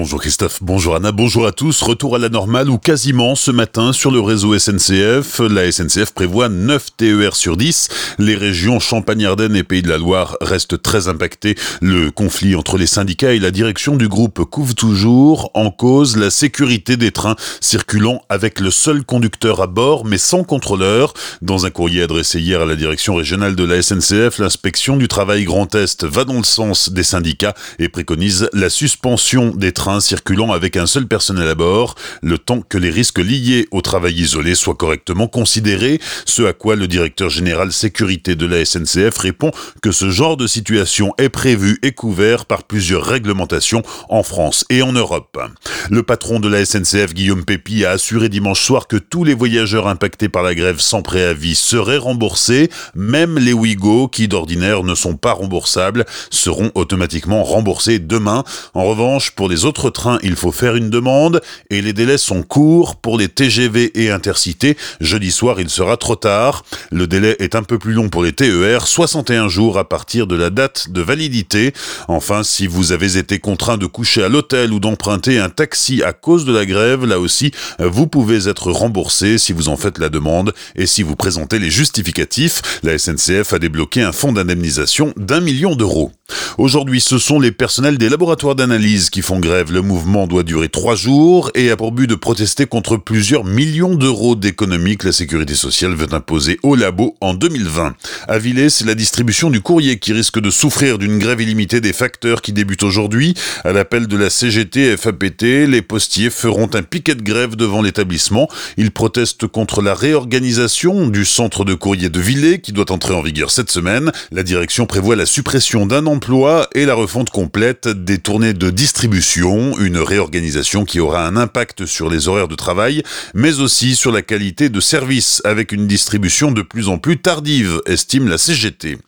Bonjour Christophe, bonjour Anna, bonjour à tous. Retour à la normale ou quasiment ce matin sur le réseau SNCF. La SNCF prévoit 9 TER sur 10. Les régions Champagne-Ardenne et Pays de la Loire restent très impactées. Le conflit entre les syndicats et la direction du groupe couvre toujours en cause la sécurité des trains circulant avec le seul conducteur à bord mais sans contrôleur. Dans un courrier adressé hier à la direction régionale de la SNCF, l'inspection du travail Grand Est va dans le sens des syndicats et préconise la suspension des trains circulant avec un seul personnel à bord, le temps que les risques liés au travail isolé soient correctement considérés, ce à quoi le directeur général sécurité de la SNCF répond que ce genre de situation est prévu et couvert par plusieurs réglementations en France et en Europe. Le patron de la SNCF, Guillaume Pépi, a assuré dimanche soir que tous les voyageurs impactés par la grève sans préavis seraient remboursés, même les Ouigo, qui d'ordinaire ne sont pas remboursables, seront automatiquement remboursés demain. En revanche, pour les autres trains, il faut faire une demande et les délais sont courts pour les TGV et intercités. Jeudi soir, il sera trop tard. Le délai est un peu plus long pour les TER, 61 jours à partir de la date de validité. Enfin, si vous avez été contraint de coucher à l'hôtel ou d'emprunter un taxi à cause de la grève, là aussi, vous pouvez être remboursé si vous en faites la demande et si vous présentez les justificatifs. La SNCF a débloqué un fonds d'indemnisation d'un million d'euros. Aujourd'hui, ce sont les personnels des laboratoires d'analyse qui font grève. Le mouvement doit durer trois jours et a pour but de protester contre plusieurs millions d'euros d'économies que la sécurité sociale veut imposer aux labos en 2020. À Villers, c'est la distribution du courrier qui risque de souffrir d'une grève illimitée des facteurs qui débute aujourd'hui. À l'appel de la CGT FAPT, les postiers feront un piquet de grève devant l'établissement. Ils protestent contre la réorganisation du centre de courrier de Villers qui doit entrer en vigueur cette semaine. La direction prévoit la suppression d'un emploi et la refonte complète des tournées de distribution, une réorganisation qui aura un impact sur les horaires de travail, mais aussi sur la qualité de service, avec une distribution de plus en plus tardive, estime la CGT.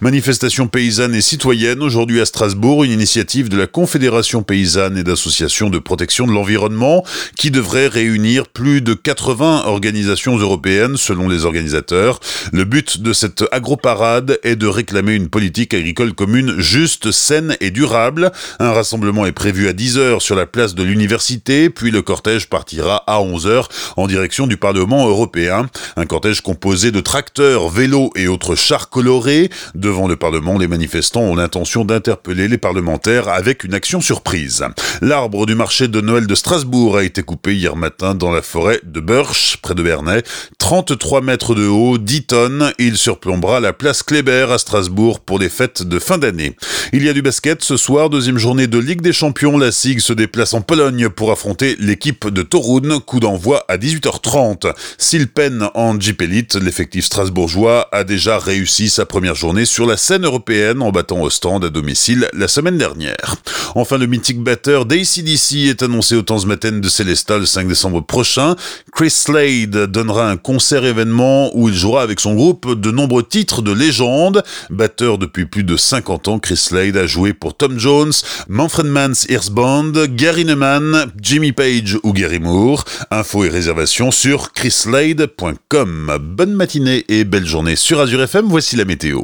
Manifestation paysanne et citoyenne aujourd'hui à Strasbourg, une initiative de la Confédération paysanne et d'associations de protection de l'environnement qui devrait réunir plus de 80 organisations européennes selon les organisateurs. Le but de cette agroparade est de réclamer une politique agricole commune juste, saine et durable. Un rassemblement est prévu à 10h sur la place de l'université, puis le cortège partira à 11h en direction du Parlement européen. Un cortège composé de tracteurs, vélos et autres chars colorés. Devant le Parlement, les manifestants ont l'intention d'interpeller les parlementaires avec une action surprise. L'arbre du marché de Noël de Strasbourg a été coupé hier matin dans la forêt de Burch, près de Bernay. 33 mètres de haut, 10 tonnes. Il surplombera la place Kléber à Strasbourg pour les fêtes de fin d'année. Il y a du basket ce soir, deuxième journée de Ligue des Champions. La SIG se déplace en Pologne pour affronter l'équipe de Torun. Coup d'envoi à 18h30. S'il peine en Jeep l'effectif strasbourgeois a déjà réussi sa première journée sur la scène européenne en battant au stand à domicile la semaine dernière. Enfin, le mythique batteur d'ACDC est annoncé au Tanzmatten de Célestat le 5 décembre prochain. Chris Slade donnera un concert événement où il jouera avec son groupe de nombreux titres de légende. Batteur depuis plus de 50 ans, Chris Slade a joué pour Tom Jones, Manfred Mann's Earth Band, Gary Neumann, Jimmy Page ou Gary Moore. Infos et réservations sur chrislade.com. Bonne matinée et belle journée sur Azure FM, voici la météo.